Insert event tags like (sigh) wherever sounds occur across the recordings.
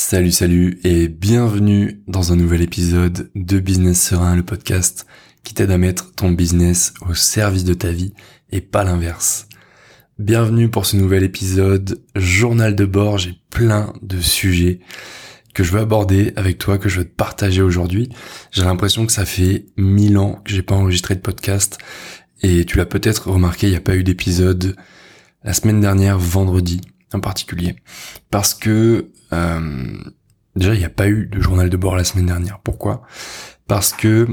Salut, salut et bienvenue dans un nouvel épisode de Business Serein, le podcast qui t'aide à mettre ton business au service de ta vie et pas l'inverse. Bienvenue pour ce nouvel épisode journal de bord, j'ai plein de sujets que je veux aborder avec toi, que je veux te partager aujourd'hui. J'ai l'impression que ça fait mille ans que j'ai pas enregistré de podcast et tu l'as peut-être remarqué, il n'y a pas eu d'épisode la semaine dernière, vendredi en particulier. Parce que euh, déjà, il n'y a pas eu de journal de bord la semaine dernière. Pourquoi? Parce que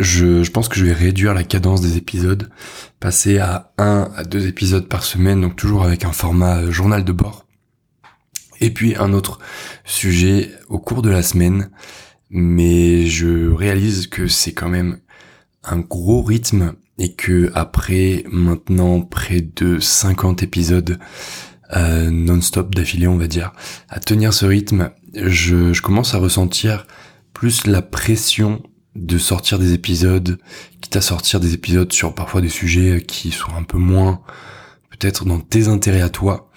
je, je, pense que je vais réduire la cadence des épisodes, passer à un à deux épisodes par semaine, donc toujours avec un format euh, journal de bord. Et puis un autre sujet au cours de la semaine, mais je réalise que c'est quand même un gros rythme et que après maintenant près de 50 épisodes euh, non-stop d'affilée, on va dire, à tenir ce rythme, je, je commence à ressentir plus la pression de sortir des épisodes, quitte à sortir des épisodes sur parfois des sujets qui sont un peu moins peut-être dans tes intérêts à toi.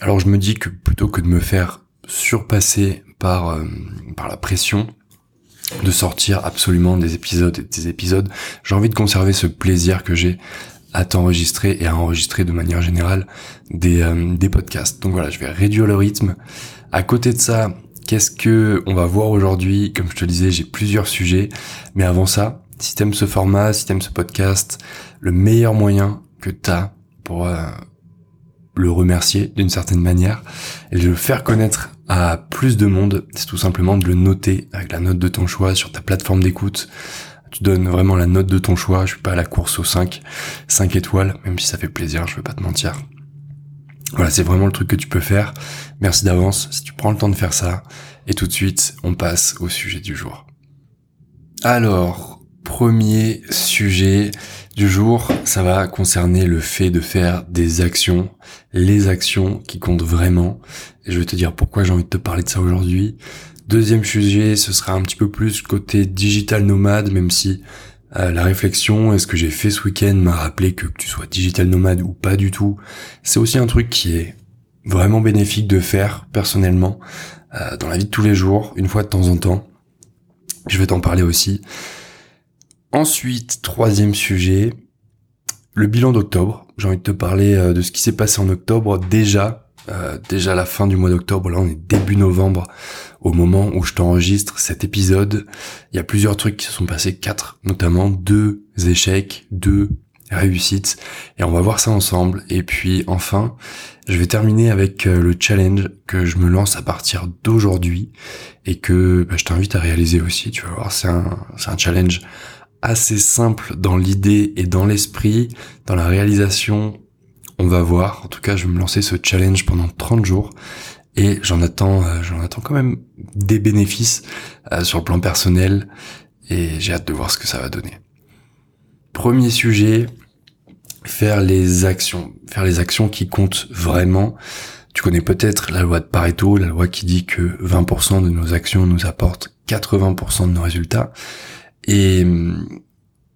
Alors je me dis que plutôt que de me faire surpasser par, euh, par la pression, de sortir absolument des épisodes et des épisodes, j'ai envie de conserver ce plaisir que j'ai à t'enregistrer et à enregistrer de manière générale des, euh, des podcasts. Donc voilà, je vais réduire le rythme. À côté de ça, qu'est-ce que on va voir aujourd'hui? Comme je te disais, j'ai plusieurs sujets. Mais avant ça, si t'aimes ce format, si t'aimes ce podcast, le meilleur moyen que t'as pour euh, le remercier d'une certaine manière et de le faire connaître à plus de monde, c'est tout simplement de le noter avec la note de ton choix sur ta plateforme d'écoute tu donnes vraiment la note de ton choix. Je suis pas à la course aux 5, 5 étoiles, même si ça fait plaisir, je vais pas te mentir. Voilà, c'est vraiment le truc que tu peux faire. Merci d'avance si tu prends le temps de faire ça. Et tout de suite, on passe au sujet du jour. Alors, premier sujet du jour, ça va concerner le fait de faire des actions, les actions qui comptent vraiment. Et je vais te dire pourquoi j'ai envie de te parler de ça aujourd'hui. Deuxième sujet, ce sera un petit peu plus côté digital nomade, même si euh, la réflexion et ce que j'ai fait ce week-end m'a rappelé que, que tu sois digital nomade ou pas du tout, c'est aussi un truc qui est vraiment bénéfique de faire personnellement euh, dans la vie de tous les jours, une fois de temps en temps. Je vais t'en parler aussi. Ensuite, troisième sujet, le bilan d'octobre. J'ai envie de te parler euh, de ce qui s'est passé en octobre déjà euh, déjà la fin du mois d'octobre, là on est début novembre, au moment où je t'enregistre cet épisode, il y a plusieurs trucs qui se sont passés, quatre notamment, deux échecs, deux réussites, et on va voir ça ensemble. Et puis enfin, je vais terminer avec euh, le challenge que je me lance à partir d'aujourd'hui et que bah, je t'invite à réaliser aussi. Tu vas voir, c'est un, c'est un challenge assez simple dans l'idée et dans l'esprit, dans la réalisation on va voir. En tout cas, je vais me lancer ce challenge pendant 30 jours et j'en attends, euh, j'en attends quand même des bénéfices euh, sur le plan personnel et j'ai hâte de voir ce que ça va donner. Premier sujet, faire les actions, faire les actions qui comptent vraiment. Tu connais peut-être la loi de Pareto, la loi qui dit que 20% de nos actions nous apportent 80% de nos résultats. Et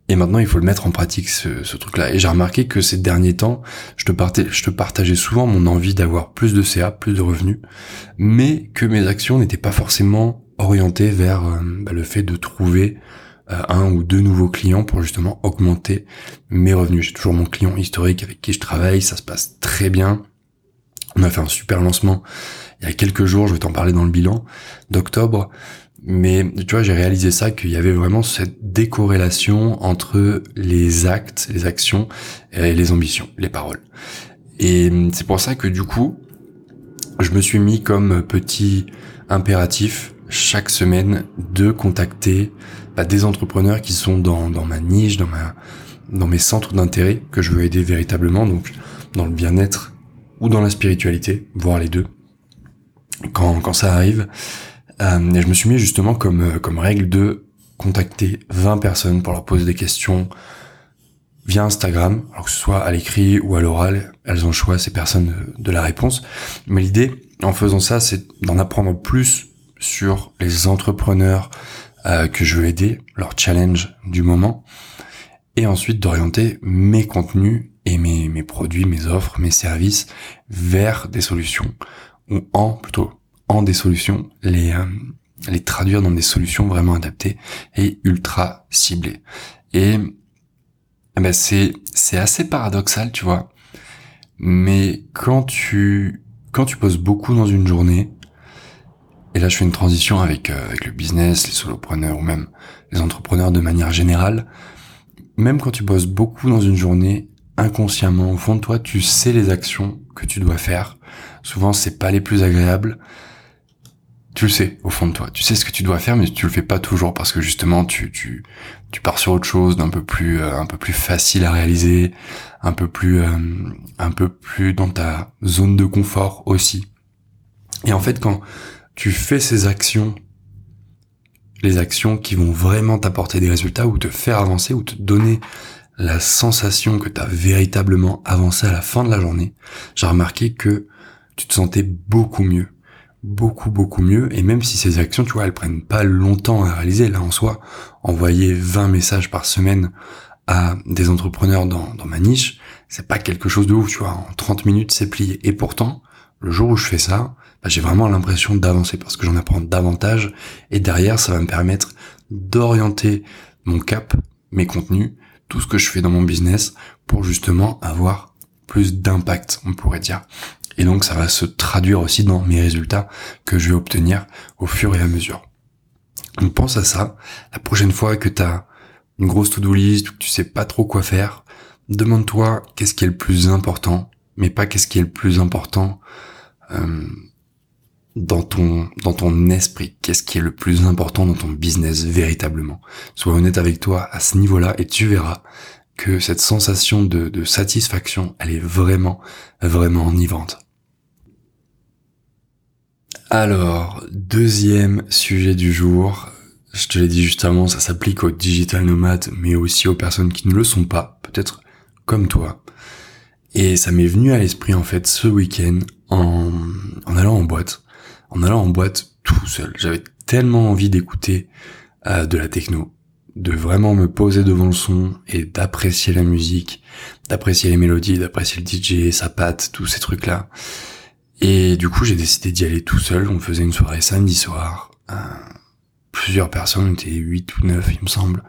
et maintenant, il faut le mettre en pratique, ce, ce truc-là. Et j'ai remarqué que ces derniers temps, je te, partais, je te partageais souvent mon envie d'avoir plus de CA, plus de revenus, mais que mes actions n'étaient pas forcément orientées vers euh, bah, le fait de trouver euh, un ou deux nouveaux clients pour justement augmenter mes revenus. J'ai toujours mon client historique avec qui je travaille, ça se passe très bien. On a fait un super lancement il y a quelques jours, je vais t'en parler dans le bilan d'octobre. Mais tu vois, j'ai réalisé ça qu'il y avait vraiment cette décorrélation entre les actes, les actions et les ambitions, les paroles. Et c'est pour ça que du coup, je me suis mis comme petit impératif chaque semaine de contacter bah, des entrepreneurs qui sont dans, dans ma niche, dans ma dans mes centres d'intérêt que je veux aider véritablement, donc dans le bien-être ou dans la spiritualité, voire les deux. Quand, quand ça arrive, euh, je me suis mis justement comme, euh, comme règle de contacter 20 personnes pour leur poser des questions via Instagram, alors que ce soit à l'écrit ou à l'oral, elles ont le choix, ces personnes, de, la réponse. Mais l'idée, en faisant ça, c'est d'en apprendre plus sur les entrepreneurs euh, que je veux aider, leur challenge du moment, et ensuite d'orienter mes contenus et mes, mes produits, mes offres, mes services vers des solutions, ou en plutôt en des solutions, les, euh, les traduire dans des solutions vraiment adaptées et ultra ciblées. Et eh ben c'est c'est assez paradoxal, tu vois. Mais quand tu quand tu poses beaucoup dans une journée, et là je fais une transition avec euh, avec le business, les solopreneurs ou même les entrepreneurs de manière générale, même quand tu bosses beaucoup dans une journée, inconsciemment au fond de toi, tu sais les actions que tu dois faire. Souvent c'est pas les plus agréables, tu le sais au fond de toi. Tu sais ce que tu dois faire, mais tu le fais pas toujours parce que justement tu pars sur autre chose d'un peu plus euh, un peu plus facile à réaliser, un peu plus euh, un peu plus dans ta zone de confort aussi. Et en fait, quand tu fais ces actions, les actions qui vont vraiment t'apporter des résultats ou te faire avancer ou te donner la sensation que tu as véritablement avancé à la fin de la journée, j'ai remarqué que tu te sentais beaucoup mieux. Beaucoup beaucoup mieux. Et même si ces actions tu vois elles prennent pas longtemps à réaliser là en soi envoyer 20 messages par semaine à des entrepreneurs dans, ma niche c'est pas quelque chose de ouf tu vois. En 30 minutes c'est plié. Et pourtant le jour où je fais ça bah, j'ai vraiment l'impression d'avancer parce que j'en apprends davantage. Et derrière ça va me permettre d'orienter mon cap mes contenus tout ce que je fais dans mon business pour justement avoir plus d'impact on pourrait dire et donc ça va se traduire aussi dans mes résultats que je vais obtenir au fur et à mesure. Donc pense à ça. La prochaine fois que tu as une grosse to-do list ou que tu sais pas trop quoi faire, demande-toi qu'est-ce qui est le plus important, mais pas qu'est-ce qui est le plus important euh, dans ton dans ton esprit. Qu'est-ce qui est le plus important dans ton business véritablement. Sois honnête avec toi à ce niveau-là et tu verras que cette sensation de, de satisfaction, elle est vraiment, vraiment enivrante. Alors, deuxième sujet du jour. Je te l'ai dit juste avant, ça s'applique aux digital nomades, mais aussi aux personnes qui ne le sont pas, peut-être comme toi. Et ça m'est venu à l'esprit en fait ce week-end en, allant en boîte, en allant en boîte tout seul. J'avais tellement envie d'écouter euh, de la techno, de vraiment me poser devant le son et d'apprécier la musique, d'apprécier les mélodies, d'apprécier le DJ, sa patte, tous ces trucs-là. Et du coup, j'ai décidé d'y aller tout seul. On faisait une soirée samedi soir. Euh, plusieurs personnes, étaient 8 ou 9 il me semble.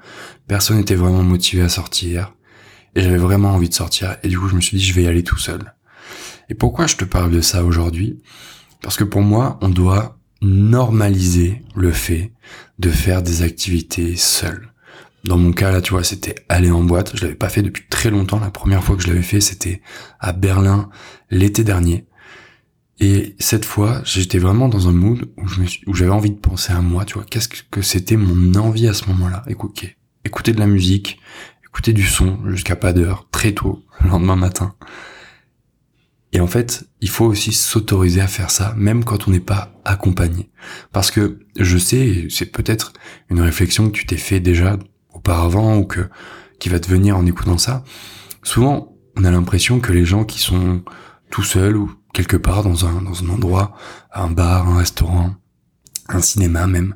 Personne n'était vraiment motivé à sortir. Et j'avais vraiment envie de sortir. Et du coup, je me suis dit, je vais y aller tout seul. Et pourquoi je te parle de ça aujourd'hui? Parce que pour moi, on doit normaliser le fait de faire des activités seul. Dans mon cas, là, tu vois, c'était aller en boîte. Je l'avais pas fait depuis très longtemps. La première fois que je l'avais fait, c'était à Berlin l'été dernier. Et cette fois, j'étais vraiment dans un mood où j'avais envie de penser à moi, tu vois, qu'est-ce que c'était mon envie à ce moment-là? Écouter, écouter de la musique, écouter du son jusqu'à pas d'heure, très tôt, (laughs) le lendemain matin. Et en fait, il faut aussi s'autoriser à faire ça, même quand on n'est pas accompagné. Parce que je sais, c'est peut-être une réflexion que tu t'es fait déjà auparavant ou que qui va te venir en écoutant ça. Souvent, on a l'impression que les gens qui sont tout seuls ou quelque part dans un, dans un endroit, un bar, un restaurant, un cinéma même,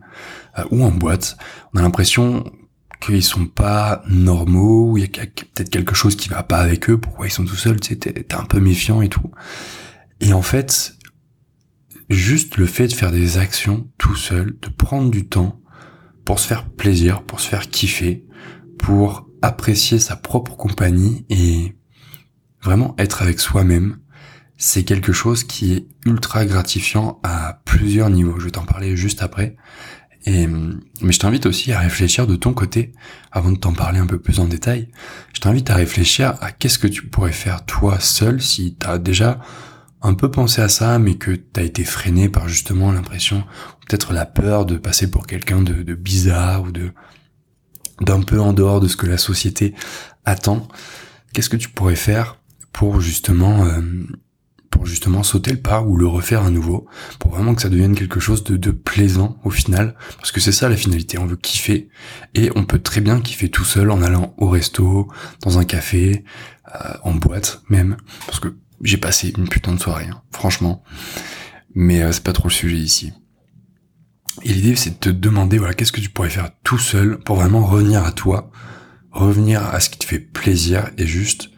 euh, ou en boîte, on a l'impression qu'ils sont pas normaux, il y a peut-être quelque chose qui va pas avec eux, pourquoi ils sont tout seuls, tu t'es un peu méfiant et tout. Et en fait, juste le fait de faire des actions tout seul, de prendre du temps pour se faire plaisir, pour se faire kiffer, pour apprécier sa propre compagnie et vraiment être avec soi-même, c'est quelque chose qui est ultra gratifiant à plusieurs niveaux. Je vais t'en parler juste après. Et, mais je t'invite aussi à réfléchir de ton côté, avant de t'en parler un peu plus en détail, je t'invite à réfléchir à qu'est-ce que tu pourrais faire toi seul si t'as déjà un peu pensé à ça, mais que t'as été freiné par justement l'impression, peut-être la peur de passer pour quelqu'un de, bizarre ou de d'un peu en dehors de ce que la société attend. Qu'est-ce que tu pourrais faire pour justement euh, pour justement sauter le pas ou le refaire à nouveau, pour vraiment que ça devienne quelque chose de, plaisant au final, parce que c'est ça la finalité, on veut kiffer, et on peut très bien kiffer tout seul en allant au resto, dans un café, euh, en boîte même, parce que j'ai passé une putain de soirée, hein, franchement, mais euh, c'est pas trop le sujet ici. Et l'idée c'est de te demander, voilà, qu'est-ce que tu pourrais faire tout seul pour vraiment revenir à toi, revenir à ce qui te fait plaisir et juste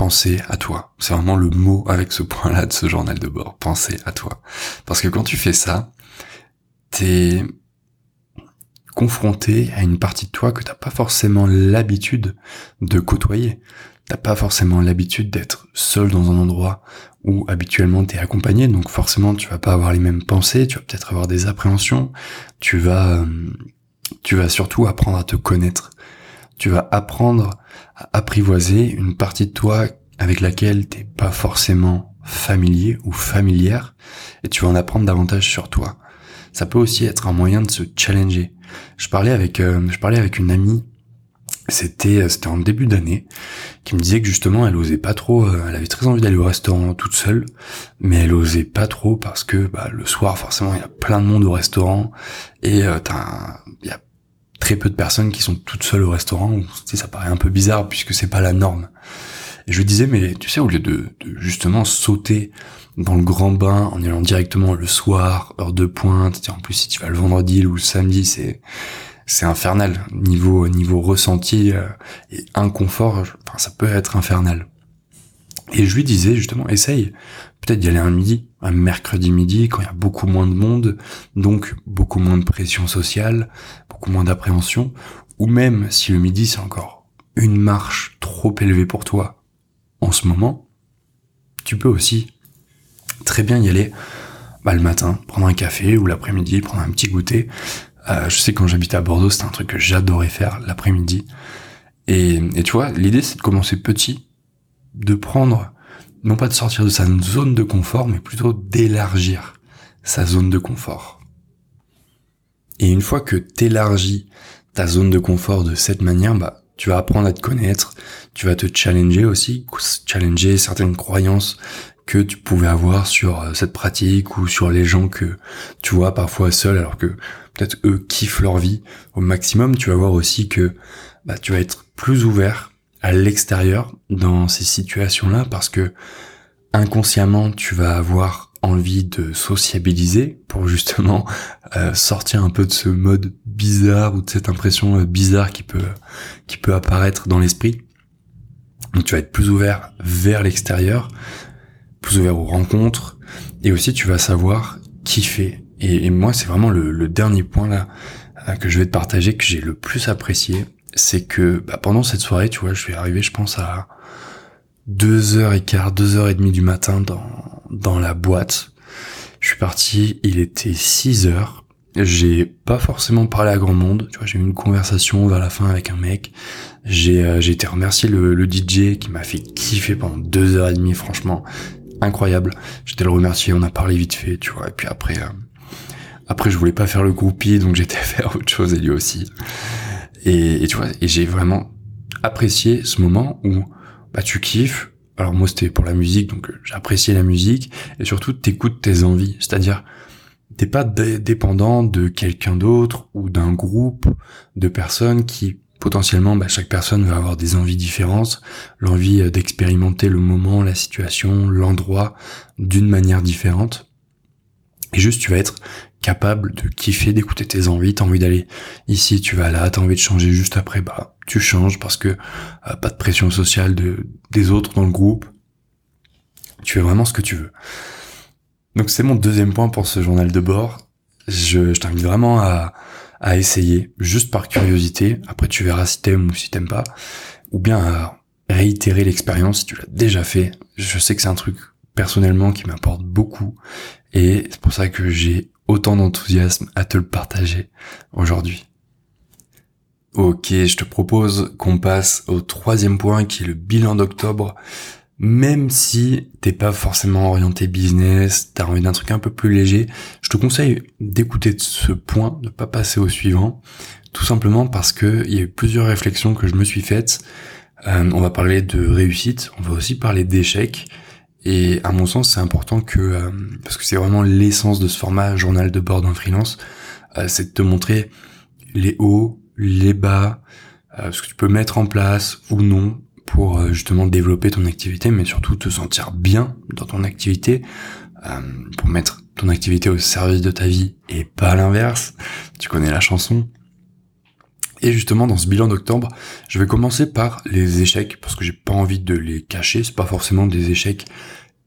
penser à toi. C'est vraiment le mot avec ce point-là de ce journal de bord. Penser à toi. Parce que quand tu fais ça, t'es confronté à une partie de toi que t'as pas forcément l'habitude de côtoyer. T'as pas forcément l'habitude d'être seul dans un endroit où habituellement t'es accompagné, donc forcément tu vas pas avoir les mêmes pensées, tu vas peut-être avoir des appréhensions, tu vas, euh, tu vas surtout apprendre à te connaître. Tu vas apprendre à apprivoiser une partie de toi avec laquelle t'es pas forcément familier ou familière, et tu vas en apprendre davantage sur toi. Ça peut aussi être un moyen de se challenger. Je parlais avec, euh, je parlais avec une amie c'était euh, c'était en début d'année qui me disait que justement elle osait pas trop euh, elle avait très envie d'aller au restaurant toute seule mais elle osait pas trop parce que bah, le soir forcément il y a plein de monde au restaurant et euh, il y a très peu de personnes qui sont toutes seules au restaurant tu sais, ça paraît un peu bizarre puisque c'est pas la norme. Et je lui disais mais tu sais au lieu de, justement sauter dans le grand bain en allant directement le soir heure de pointe en plus si tu vas le vendredi ou le samedi c'est c'est infernal. Niveau niveau ressenti euh, et inconfort enfin, ça peut être infernal et je lui disais justement essaye. Peut-être d'y aller un midi un mercredi midi quand il y a beaucoup moins de monde donc beaucoup moins de pression sociale beaucoup moins d'appréhension. Ou même si le midi c'est encore une marche trop élevée pour toi en ce moment tu peux aussi très bien y aller bah, le matin prendre un café ou l'après-midi prendre un petit goûter. Euh, je sais quand j'habitais à Bordeaux, c'était un truc que j'adorais faire l'après-midi. Et, et tu vois, l'idée c'est de commencer petit, de prendre, non pas de sortir de sa zone de confort, mais plutôt d'élargir sa zone de confort. Et une fois que t'élargis ta zone de confort de cette manière, bah, tu vas apprendre à te connaître, tu vas te challenger aussi, challenger certaines croyances que tu pouvais avoir sur euh, cette pratique ou sur les gens que tu vois parfois seuls alors que peut-être eux kiffent leur vie au maximum, tu vas voir aussi que bah, tu vas être plus ouvert à l'extérieur dans ces situations-là parce que inconsciemment tu vas avoir envie de sociabiliser pour justement euh, sortir un peu de ce mode bizarre ou de cette impression euh, bizarre qui peut qui peut apparaître dans l'esprit. Donc tu vas être plus ouvert vers l'extérieur, plus ouvert aux rencontres, et aussi tu vas savoir kiffer. Et, et moi, c'est vraiment le, le, dernier point là euh, que je vais te partager, que j'ai le plus apprécié, c'est que bah, pendant cette soirée, tu vois, je suis arrivé, je pense à deux heures et quart, deux heures et demie du matin dans dans la boîte. Je suis parti, il était 6 heures. J'ai pas forcément parlé à grand monde, tu vois, j'ai eu une conversation vers la fin avec un mec. J'ai euh, été remercier le, DJ qui m'a fait kiffer pendant deux heures et demie, franchement incroyable. J'étais le remercier, on a parlé vite fait, tu vois. Et puis après, euh, après je voulais pas faire le groupie, donc (laughs) j'étais faire autre chose et lui aussi. Et, tu vois, et j'ai vraiment apprécié ce moment où bah tu kiffes. Alors moi c'était pour la musique, donc euh, j'ai apprécié la musique et surtout t'écoutes tes envies, c'est-à-dire t'es pas dépendant de quelqu'un d'autre ou d'un groupe de personnes qui potentiellement bah, chaque personne va avoir des envies différentes, l'envie euh, d'expérimenter le moment, la situation, l'endroit d'une manière différente. Et juste tu vas être capable de kiffer, d'écouter tes envies, t'as envie d'aller ici, tu vas là, t'as envie de changer juste après, bah tu changes parce que euh, pas de pression sociale de, des autres dans le groupe. Tu fais vraiment ce que tu veux. Donc c'est mon deuxième point pour ce journal de bord. Je, je t'invite vraiment à, à essayer, juste par curiosité. Après, tu verras si t'aimes ou si t'aimes pas. Ou bien à réitérer l'expérience si tu l'as déjà fait. Je sais que c'est un truc personnellement qui m'apporte beaucoup. Et c'est pour ça que j'ai autant d'enthousiasme à te le partager aujourd'hui. Ok, je te propose qu'on passe au troisième point qui est le bilan d'octobre même si t'es pas forcément orienté business, t'as envie d'un truc un peu plus léger, je te conseille d'écouter ce point, de pas passer au suivant, tout simplement parce que il y a eu plusieurs réflexions que je me suis faites. Euh, on va parler de réussite, on va aussi parler d'échec, et à mon sens c'est important que, euh, parce que c'est vraiment l'essence de ce format journal de bord d'un freelance, euh, c'est de te montrer les hauts, les bas, ce que tu peux mettre en place ou non pour euh, justement développer ton activité, mais surtout te sentir bien dans ton activité, euh, pour mettre ton activité au service de ta vie et pas l'inverse. Tu connais la chanson. Et justement, dans ce bilan d'octobre, je vais commencer par les échecs, parce que j'ai pas envie de les cacher. C'est pas forcément des échecs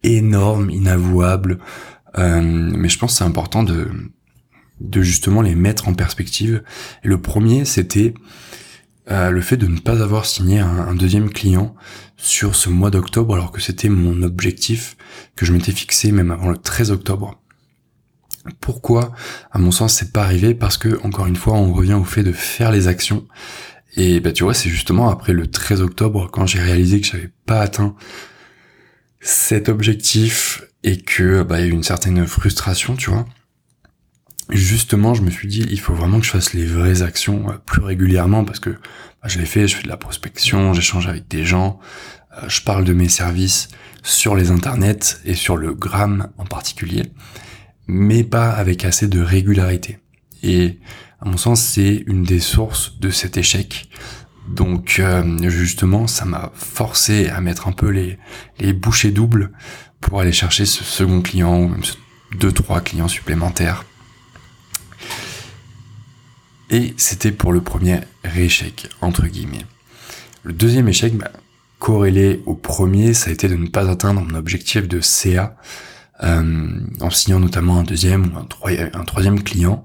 énormes, inavouables, euh, mais je pense que c'est important de, de justement les mettre en perspective. Et le premier, c'était euh, le fait de ne pas avoir signé un, deuxième client sur ce mois d'octobre, alors que c'était mon objectif que je m'étais fixé même avant le 13 octobre. Pourquoi, à mon sens, c'est pas arrivé? Parce que, encore une fois, on revient au fait de faire les actions. Et bah tu vois, c'est justement après le 13 octobre, quand j'ai réalisé que j'avais pas atteint cet objectif et que bah il y a eu une certaine frustration, tu vois. Justement, je me suis dit, il faut vraiment que je fasse les vraies actions euh, plus régulièrement parce que bah, je l'ai fait, je fais de la prospection, j'échange avec des gens, euh, je parle de mes services sur les internets et sur le gram en particulier mais pas avec assez de régularité. Et à mon sens, c'est une des sources de cet échec. Donc euh, justement, ça m'a forcé à mettre un peu les, les bouchées doubles pour aller chercher ce second client ou ce deux trois clients supplémentaires. Et c'était pour le premier échec entre guillemets. Le deuxième échec, bah, corrélé au premier, ça a été de ne pas atteindre mon objectif de CA euh, en signant notamment un deuxième ou un, troisième client.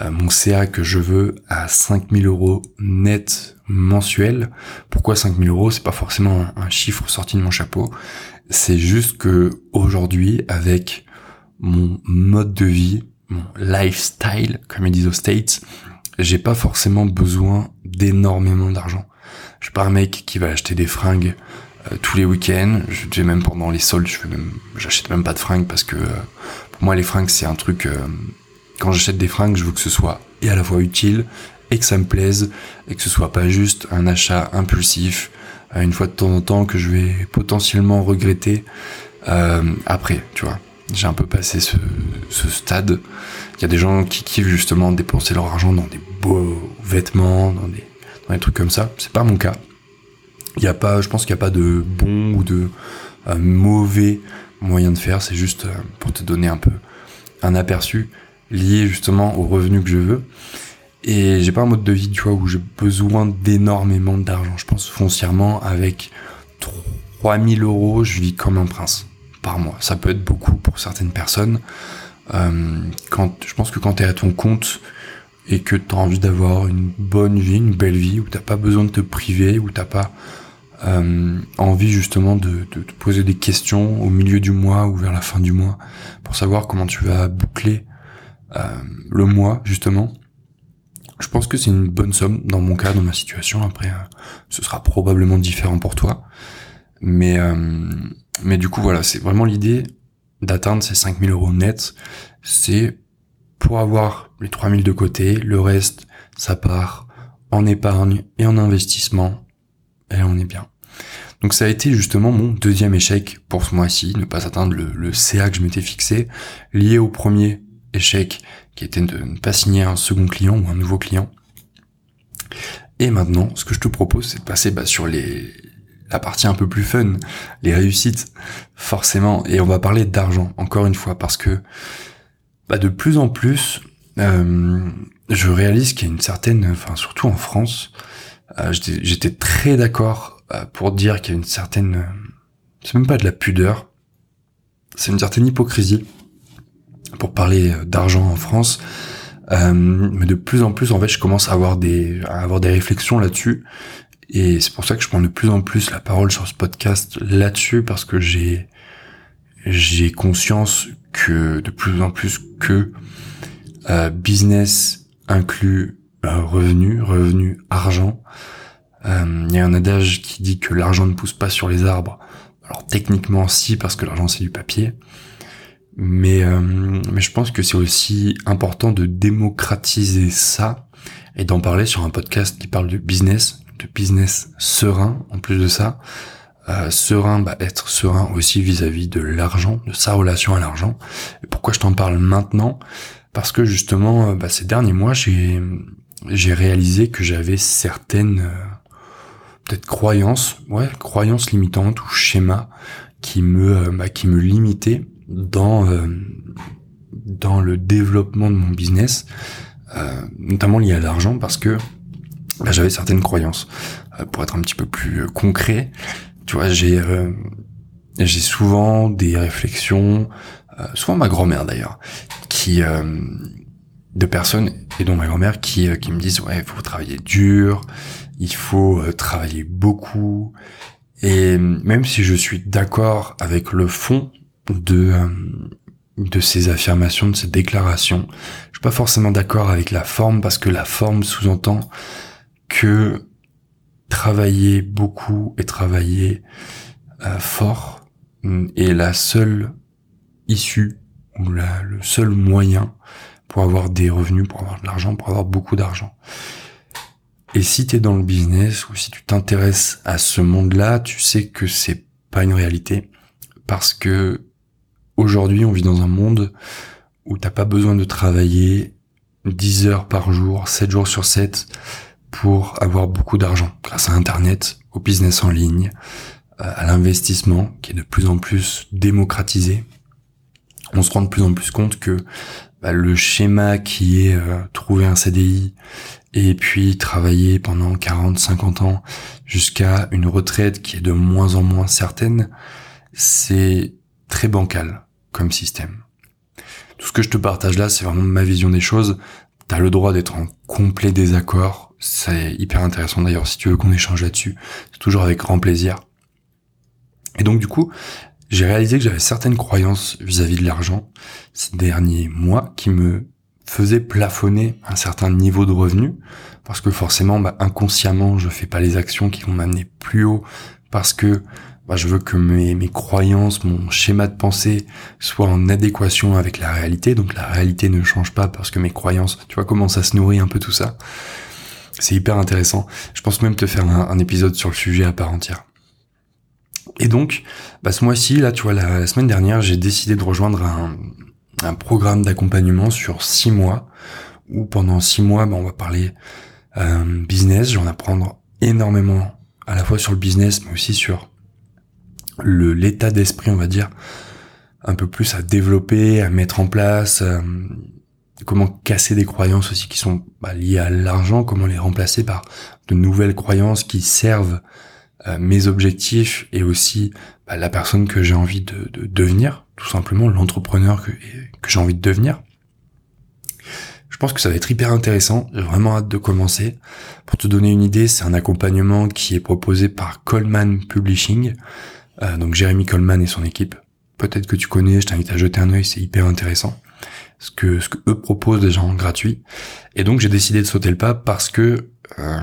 Euh, mon CA que je veux à 5000 euros net mensuel. Pourquoi 5000 euros? C'est pas forcément un, chiffre sorti de mon chapeau. C'est juste que aujourd'hui, avec mon mode de vie, mon lifestyle, comme ils disent aux States, j'ai pas forcément besoin d'énormément d'argent. Je suis pas un mec qui va acheter des fringues tous les week-ends. Je même pendant les soldes, je fais même, j'achète même pas de fringues parce que euh, pour moi les fringues c'est un truc. Euh, quand j'achète des fringues, je veux que ce soit et à la fois utile et que ça me plaise et que ce soit pas juste un achat impulsif une fois de temps en temps que je vais potentiellement regretter après, tu vois. J'ai un peu passé ce, ce stade. Il y a des gens qui kiffent justement dépenser leur argent dans des beaux vêtements, dans des, dans des trucs comme ça. C'est pas mon cas. Il a pas, je pense qu'il n'y a pas de bon ou de euh, mauvais moyen de faire. C'est juste euh, pour te donner un peu un aperçu lié justement au revenu que je veux. Et j'ai pas un mode de vie, tu vois, où j'ai besoin d'énormément d'argent. Je pense foncièrement avec 3000 euros, je vis comme un prince par mois. Ça peut être beaucoup pour certaines personnes. Euh, quand, je pense que quand tu es à ton compte et que tu as envie d'avoir une bonne vie, une belle vie, où t'as pas besoin de te priver, où t'as pas euh, envie justement de, de, te poser des questions au milieu du mois ou vers la fin du mois pour savoir comment tu vas boucler euh, le mois justement. Je pense que c'est une bonne somme dans mon cas, dans ma situation. Après, euh, ce sera probablement différent pour toi. Mais, euh, mais du coup, voilà, c'est vraiment l'idée d'atteindre ces 5000 euros nets. C'est pour avoir les 3000 de côté, le reste, ça part en épargne et en investissement et on est bien. Donc ça a été justement mon deuxième échec pour ce mois-ci, ne pas atteindre le, CA que je m'étais fixé, lié au premier échec qui était de ne pas signer un second client ou un nouveau client. Et maintenant, ce que je te propose, c'est de passer bah, sur les la partie un peu plus fun, les réussites, forcément. Et on va parler d'argent, encore une fois, parce que bah, de plus en plus, euh, je réalise qu'il y a une certaine, enfin surtout en France, euh, j'étais très d'accord euh, pour dire qu'il y a une certaine, euh, c'est même pas de la pudeur, c'est une certaine hypocrisie pour parler d'argent en France. mais de plus en plus, en fait, je commence à avoir des, à avoir des réflexions là-dessus. Et c'est pour ça que je prends de plus en plus la parole sur ce podcast là-dessus, parce que j'ai, j'ai conscience que de plus en plus que business inclut revenu, revenu, argent. Euh, il y a un adage qui dit que l'argent ne pousse pas sur les arbres. Alors techniquement si, parce que l'argent c'est du papier. Mais, euh, mais je pense que c'est aussi important de démocratiser ça et d'en parler sur un podcast qui parle de business, de business serein en plus de ça. Euh, serein, bah, être serein aussi vis-à-vis de l'argent, de sa relation à l'argent. Pourquoi je t'en parle maintenant? Parce que justement, bah, ces derniers mois, j'ai j'ai réalisé que j'avais certaines euh, peut-être croyances, ouais, croyances limitantes ou schémas qui me euh, bah, qui me limitaient dans euh, dans le développement de mon business, notamment lié à l'argent parce que bah, j'avais certaines croyances. pour être un petit peu plus concret, tu vois, j'ai j'ai souvent des réflexions, souvent ma grand-mère d'ailleurs, qui de personnes et dont ma grand-mère qui qui me disent ouais, il faut travailler dur, il faut travailler beaucoup, et même si je suis d'accord avec le fond de euh, de ces affirmations, de ces déclarations, je suis pas forcément d'accord avec la forme parce que la forme sous-entend que travailler beaucoup et travailler euh, fort est la seule issue ou la, le seul moyen pour avoir des revenus, pour avoir de l'argent, pour avoir beaucoup d'argent. Et si tu es dans le business ou si tu t'intéresses à ce monde-là, tu sais que c'est pas une réalité parce que aujourd'hui, on vit dans un monde où t'as pas besoin de travailler 10 heures par jour, 7 jours sur 7 pour avoir beaucoup d'argent grâce à internet, au business en ligne, euh, à l'investissement qui est de plus en plus démocratisé. On se rend de plus en plus compte que bah, le schéma qui est euh, trouver un CDI et puis travailler pendant 40, 50 ans jusqu'à une retraite qui est de moins en moins certaine, c'est très bancal comme système. Tout ce que je te partage là, c'est vraiment ma vision des choses. T'as le droit d'être en complet désaccord. C'est hyper intéressant d'ailleurs si tu veux qu'on échange là-dessus. C'est toujours avec grand plaisir. Et donc du coup, j'ai réalisé que j'avais certaines croyances vis-à-vis -vis de l'argent ces derniers mois qui me faisait plafonner un certain niveau de revenu parce que forcément bah, inconsciemment je fais pas les actions qui vont m'amener plus haut parce que bah, je veux que mes, mes croyances, mon schéma de pensée soit en adéquation avec la réalité. Donc la réalité ne change pas parce que mes croyances, tu vois comment ça se nourrit un peu tout ça. C'est hyper intéressant. Je pense même te faire un, épisode sur le sujet à part entière. Et donc, bah, ce mois-ci, là, tu vois, la semaine dernière, j'ai décidé de rejoindre un, un programme d'accompagnement sur six mois où pendant six mois, ben, on va parler euh, business. Je vais en apprendre énormément à la fois sur le business, mais aussi sur le l'état d'esprit, on va dire, un peu plus à développer, à mettre en place, euh, comment casser des croyances aussi qui sont bah, liées à l'argent, comment les remplacer par de nouvelles croyances qui servent mes objectifs et aussi bah, la personne que j'ai envie de, de, devenir, tout simplement l'entrepreneur que, que j'ai envie de devenir. Je pense que ça va être hyper intéressant, j'ai vraiment hâte de commencer. Pour te donner une idée, c'est un accompagnement qui est proposé par Coleman Publishing, euh, donc Jérémy Coleman et son équipe. Peut-être que tu connais, je t'invite à jeter un œil, c'est hyper intéressant. Ce que, ce que eux proposent déjà en gratuit. Et donc j'ai décidé de sauter le pas parce que euh,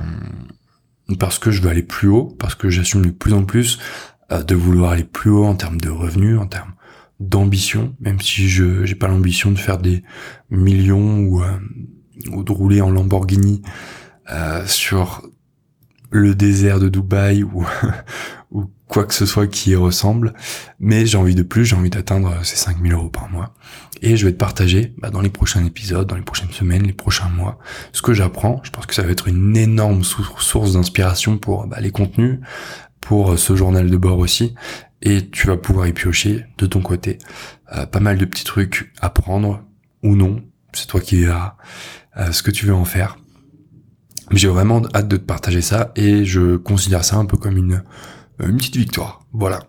parce que je veux aller plus haut, parce que j'assume de plus en plus euh, de vouloir aller plus haut en termes de revenus, en termes d'ambition, même si je j'ai pas l'ambition de faire des millions ou euh, ou de rouler en Lamborghini euh, sur le désert de Dubaï ou (laughs) ou quoi que ce soit qui y ressemble, mais j'ai envie de plus, j'ai envie d'atteindre ces 5000 euros par mois. Et je vais te partager bah, dans les prochains épisodes, dans les prochaines semaines, les prochains mois, ce que j'apprends. Je pense que ça va être une énorme source d'inspiration pour bah, les contenus, pour euh, ce journal de bord aussi. Et tu vas pouvoir y piocher de ton côté euh, pas mal de petits trucs à prendre ou non. C'est toi qui verras euh, ce que tu veux en faire. Mais j'ai vraiment hâte de te partager ça et je considère ça un peu comme une une petite victoire. Voilà.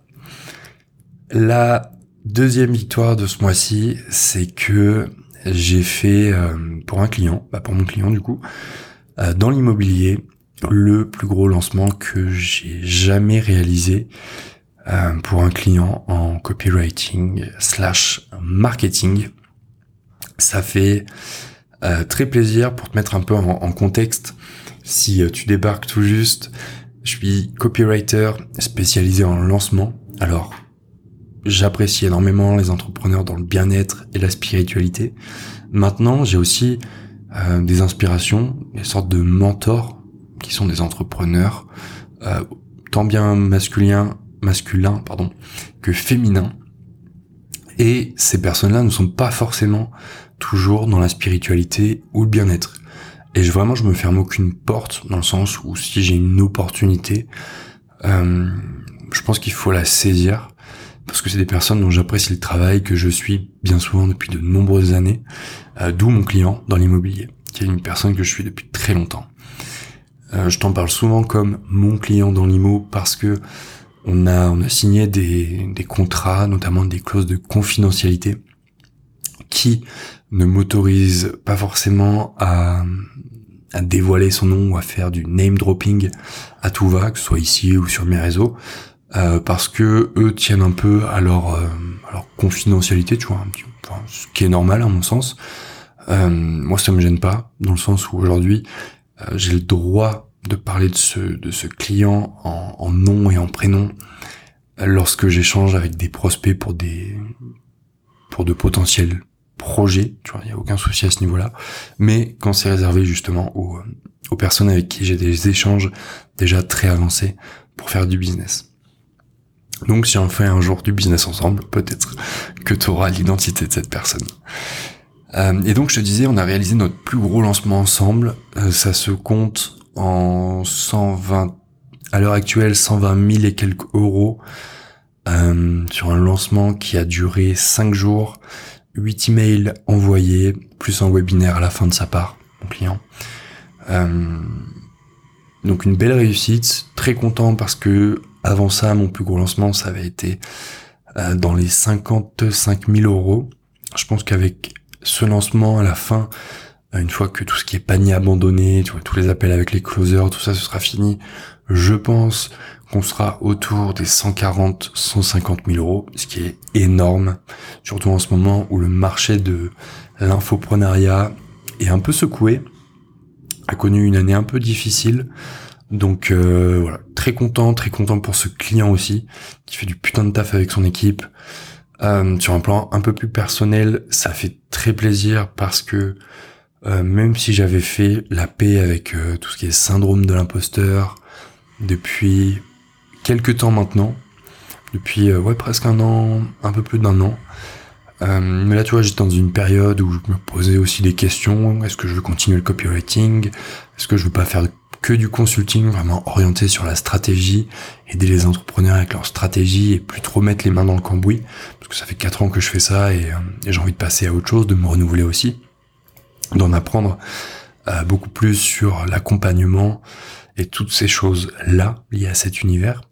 La deuxième victoire de ce mois-ci, c'est que j'ai fait euh, pour un client, bah pour mon client du coup, euh, dans l'immobilier, le plus gros lancement que j'ai jamais réalisé pour un client en copywriting slash marketing. Ça fait très plaisir pour te mettre un peu en contexte. Si tu débarques tout juste, je suis copywriter spécialisé en lancement. Alors, j'apprécie énormément les entrepreneurs dans le bien-être et la spiritualité. Maintenant, j'ai aussi euh, des inspirations, des sortes de mentors qui sont des entrepreneurs, euh, tant bien masculins, masculins pardon, que féminins. Et ces personnes-là ne sont pas forcément toujours dans la spiritualité ou le bien-être. Et je, vraiment, je me ferme aucune porte dans le sens où si j'ai une opportunité, euh, je pense qu'il faut la saisir parce que c'est des personnes dont j'apprécie le travail, que je suis bien souvent depuis de nombreuses années, euh, d'où mon client dans l'immobilier, qui est une personne que je suis depuis très longtemps. Euh, je t'en parle souvent comme mon client dans l'IMO parce que on a, on a signé des, des contrats, notamment des clauses de confidentialité qui ne m'autorisent pas forcément à, dévoiler son nom ou à faire du name dropping à tout va, que ce soit ici ou sur mes réseaux, euh, parce que eux tiennent un peu à leur, euh, confidentialité, tu vois, ce qui est normal à mon sens. Euh, moi, ça me gêne pas, dans le sens où aujourd'hui, j'ai le droit de parler de ce, de ce client en, en nom et en prénom lorsque j'échange avec des prospects pour des pour de potentiels projets, tu vois, il n'y a aucun souci à ce niveau-là. Mais quand c'est réservé justement aux, aux personnes avec qui j'ai des échanges déjà très avancés pour faire du business. Donc si on fait un jour du business ensemble, peut-être que tu auras l'identité de cette personne. Euh, et donc je te disais, on a réalisé notre plus gros lancement ensemble. Euh, ça se compte en 120, à l'heure actuelle, 120 000 et quelques euros euh, sur un lancement qui a duré 5 jours, 8 emails envoyés, plus un webinaire à la fin de sa part, mon client. Euh, donc une belle réussite, très content parce que avant ça, mon plus gros lancement, ça avait été euh, dans les 55 000 euros. Je pense qu'avec ce lancement à la fin, une fois que tout ce qui est panier abandonné, tous les appels avec les closers, tout ça, ce sera fini, je pense qu'on sera autour des 140, 150 000 euros, ce qui est énorme, surtout en ce moment où le marché de l'infoprenariat est un peu secoué, a connu une année un peu difficile. Donc euh, voilà, très content, très content pour ce client aussi, qui fait du putain de taf avec son équipe. Euh, sur un plan un peu plus personnel, ça fait très plaisir parce que euh, même si j'avais fait la paix avec tout ce qui est syndrome de l'imposteur depuis quelques temps maintenant, depuis euh, ouais presque un an, un peu plus d'un an. mais là tu vois j'étais dans une période où je me posais aussi des questions. Est-ce que je veux continuer le copywriting? Est-ce que je veux pas faire que du consulting vraiment orienté sur la stratégie, aider les entrepreneurs avec leur stratégie et plus trop mettre les mains dans le cambouis? Parce que ça fait quatre ans que je fais ça et j'ai envie de passer à autre chose, de me renouveler aussi d'en apprendre euh, beaucoup plus sur l'accompagnement et toutes ces choses-là liées à cet univers.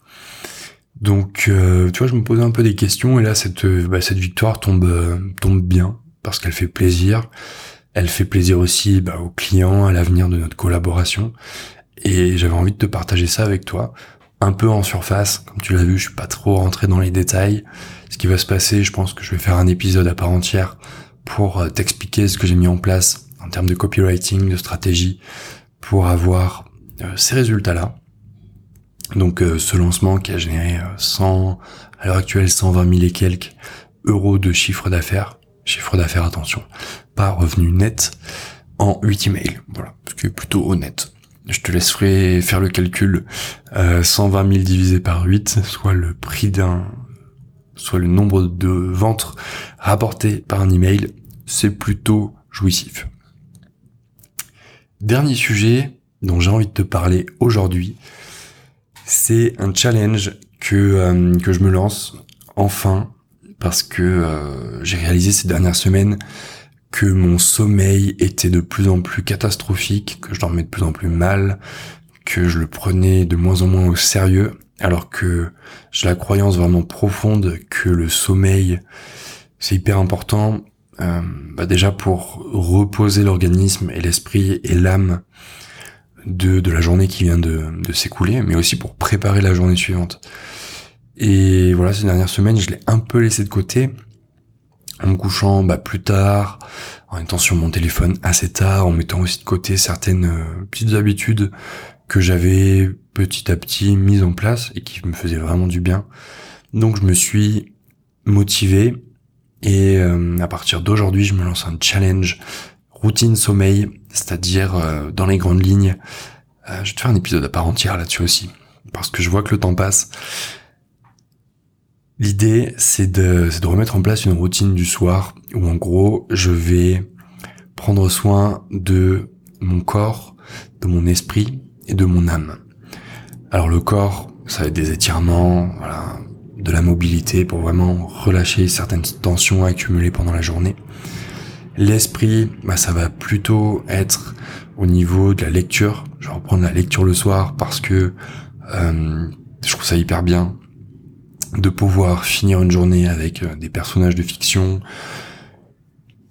Donc, euh, tu vois, je me posais un peu des questions et là, cette, bah, cette victoire tombe, euh, tombe bien parce qu'elle fait plaisir. Elle fait plaisir aussi bah, aux clients, à l'avenir de notre collaboration. Et j'avais envie de te partager ça avec toi, un peu en surface. Comme tu l'as vu, je suis pas trop rentré dans les détails. Ce qui va se passer, je pense que je vais faire un épisode à part entière pour t'expliquer ce que j'ai mis en place en termes de copywriting, de stratégie, pour avoir euh, ces résultats-là. Donc euh, ce lancement qui a généré 100, euh, à l'heure actuelle 120 000 et quelques euros de chiffre d'affaires, chiffre d'affaires attention, pas revenu net, en 8 emails, voilà, ce qui est plutôt honnête. Je te laisserai faire le calcul, 120 000 divisé par 8, soit le prix d'un, soit le nombre de ventes rapportées par un email, c'est plutôt jouissif. Dernier sujet dont j'ai envie de te parler aujourd'hui, c'est un challenge que, euh, que je me lance enfin parce que euh, j'ai réalisé ces dernières semaines que mon sommeil était de plus en plus catastrophique, que je dormais de plus en plus mal, que je le prenais de moins en moins au sérieux, alors que j'ai la croyance vraiment profonde que le sommeil c'est hyper important euh, bah déjà pour reposer l'organisme et l'esprit et l'âme de, de la journée qui vient de, de s'écouler, mais aussi pour préparer la journée suivante. Et voilà, ces dernières semaines, je l'ai un peu laissé de côté, en me couchant bah, plus tard, en étant sur mon téléphone assez tard, en mettant aussi de côté certaines euh, petites habitudes que j'avais petit à petit mises en place et qui me faisaient vraiment du bien. Donc je me suis motivé et euh, à partir d'aujourd'hui, je me lance un challenge routine sommeil, c'est-à-dire euh, dans les grandes lignes. Euh, je vais te faire un épisode à part entière là-dessus aussi, parce que je vois que le temps passe. L'idée, c'est de, remettre en place une routine du soir où en gros, je vais prendre soin de mon corps, de mon esprit et de mon âme. Alors le corps, ça va être des étirements, de la mobilité pour vraiment relâcher certaines tensions accumulées pendant la journée. L'esprit, bah, ça va plutôt être au niveau de la lecture. Je vais reprendre la lecture le soir parce que euh, je trouve ça hyper bien de pouvoir finir une journée avec euh, des personnages de fiction,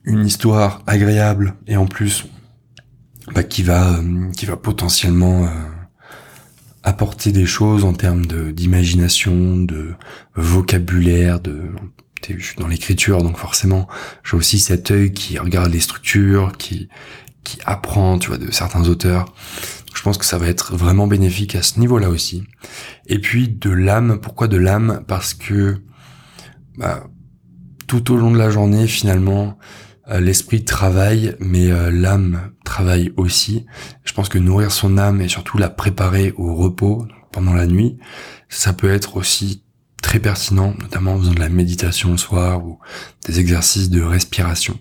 une histoire agréable et en plus bah, qui va euh, qui va potentiellement apporter des choses en termes de d'imagination, de vocabulaire, de je suis dans l'écriture donc forcément j'ai aussi cet œil qui regarde les structures, qui qui apprend, tu vois, de certains auteurs. Je pense que ça va être vraiment bénéfique à ce niveau-là aussi. Et puis de l'âme, pourquoi de l'âme? Parce que bah, tout au long de la journée, finalement, euh, l'esprit travaille, mais euh, l'âme travaille aussi. Je pense que nourrir son âme et surtout la préparer au repos pendant la nuit, ça peut être aussi pertinent, notamment en faisant de la méditation le soir ou des exercices de respiration.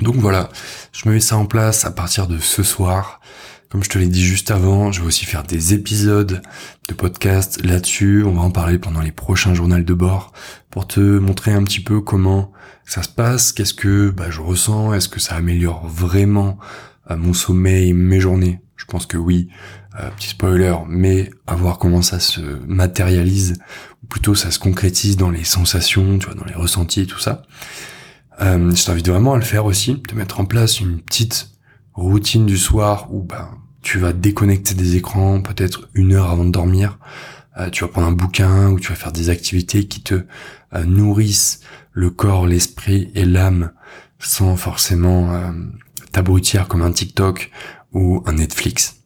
Donc voilà, je me mets ça en place à partir de ce soir. Comme je te l'ai dit juste avant, je vais aussi faire des épisodes de podcast là-dessus. On va en parler pendant les prochains journaux de bord pour te montrer un petit peu comment ça se passe, qu'est-ce que bah, je ressens, est-ce que ça améliore vraiment euh, mon sommeil, mes journées. Je pense que oui, euh, petit spoiler, mais à voir comment ça se matérialise, ou plutôt ça se concrétise dans les sensations, tu vois, dans les ressentis, tout ça. Euh, je t'invite vraiment à le faire aussi, de mettre en place une petite routine du soir où bah, tu vas déconnecter des écrans peut-être une heure avant de dormir. Euh, tu vas prendre un bouquin ou tu vas faire des activités qui te euh, nourrissent le corps, l'esprit et l'âme sans forcément euh, t'abrutir comme un TikTok ou un Netflix.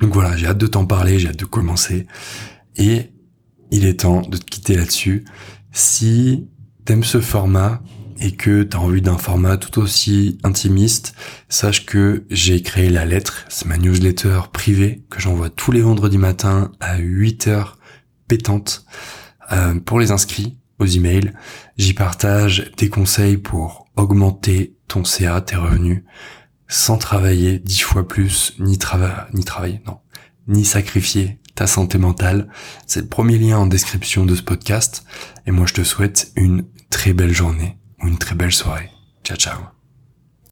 Donc voilà, j'ai hâte de t'en parler, j'ai hâte de commencer. Et il est temps de te quitter là-dessus. Si t'aimes ce format, et que tu as envie d'un format tout aussi intimiste, sache que j'ai créé la lettre, c'est ma newsletter privée que j'envoie tous les vendredis matins à 8 heures pétantes euh, pour les inscrits aux emails. J'y partage des conseils pour augmenter ton CA, tes revenus, sans travailler dix fois plus, ni, ni travailler, non, ni sacrifier ta santé mentale. C'est le premier lien en description de ce podcast. Et moi, je te souhaite une très belle journée ou une très belle soirée. Ciao ciao